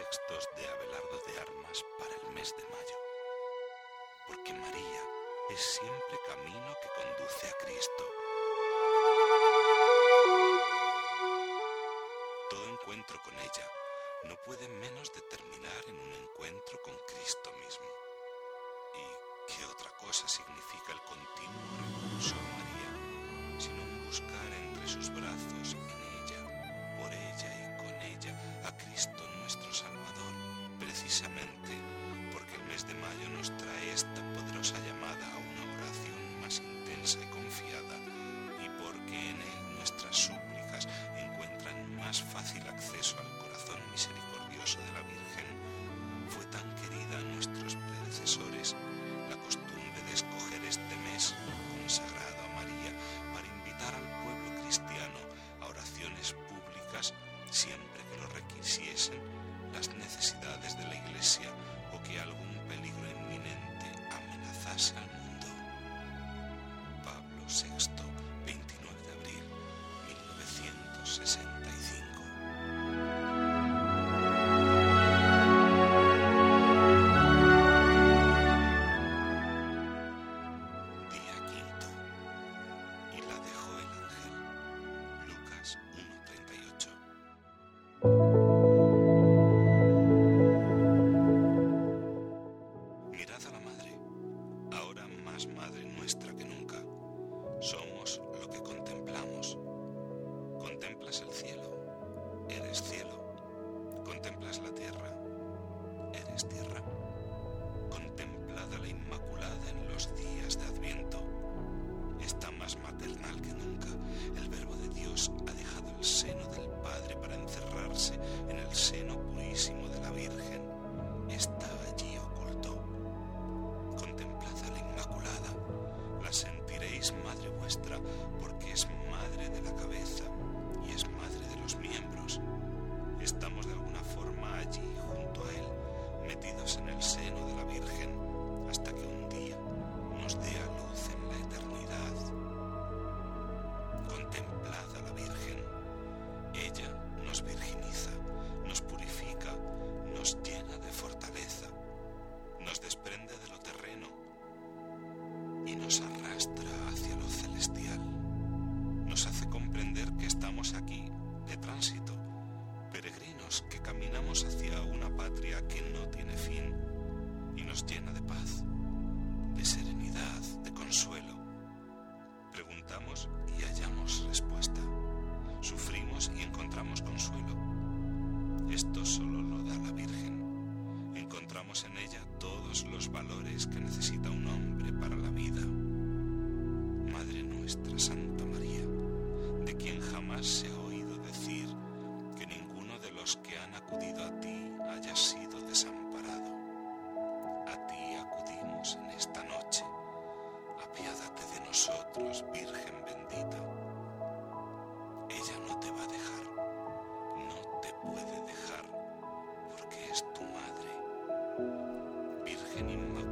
textos de Abelardo de Armas para el mes de mayo. Porque María es siempre camino que conduce a Cristo. Todo encuentro con ella no puede menos de terminar en un encuentro con Cristo mismo. ¿Y qué otra cosa significa el continuo recurso a María? Nos trae esta poderosa llamada a una oración más intensa y confiada, y porque en él nuestras súplicas encuentran más fácil acceso al corazón misericordioso de la Virgen, fue tan querida a nuestros predecesores la costumbre de escoger este mes consagrado a María para invitar al pueblo cristiano a oraciones públicas siempre que lo requisiesen las necesidades de la Iglesia o que algún peligro inminente amenazase al mundo. Pablo VI, La tierra, eres tierra. Contemplad a la Inmaculada en los días de Adviento. Está más maternal que nunca. El Verbo de Dios ha dejado el seno del Padre para encerrarse en el seno purísimo de la Virgen. Está allí oculto. Contemplad a la Inmaculada. La sentiréis madre vuestra porque es madre de la cabeza y es madre de los miembros. Que estamos aquí de tránsito, peregrinos que caminamos hacia una patria que no tiene fin y nos llena de paz, de serenidad, de consuelo. Preguntamos y hallamos respuesta. Sufrimos y encontramos consuelo. Esto solo lo da la Virgen. Encontramos en ella todos los valores que necesita un hombre para la vida. Madre nuestra Santa Jamás he oído decir que ninguno de los que han acudido a ti haya sido desamparado. A ti acudimos en esta noche. Apiádate de nosotros, Virgen bendita. Ella no te va a dejar, no te puede dejar, porque es tu madre. Virgen Inmaculada.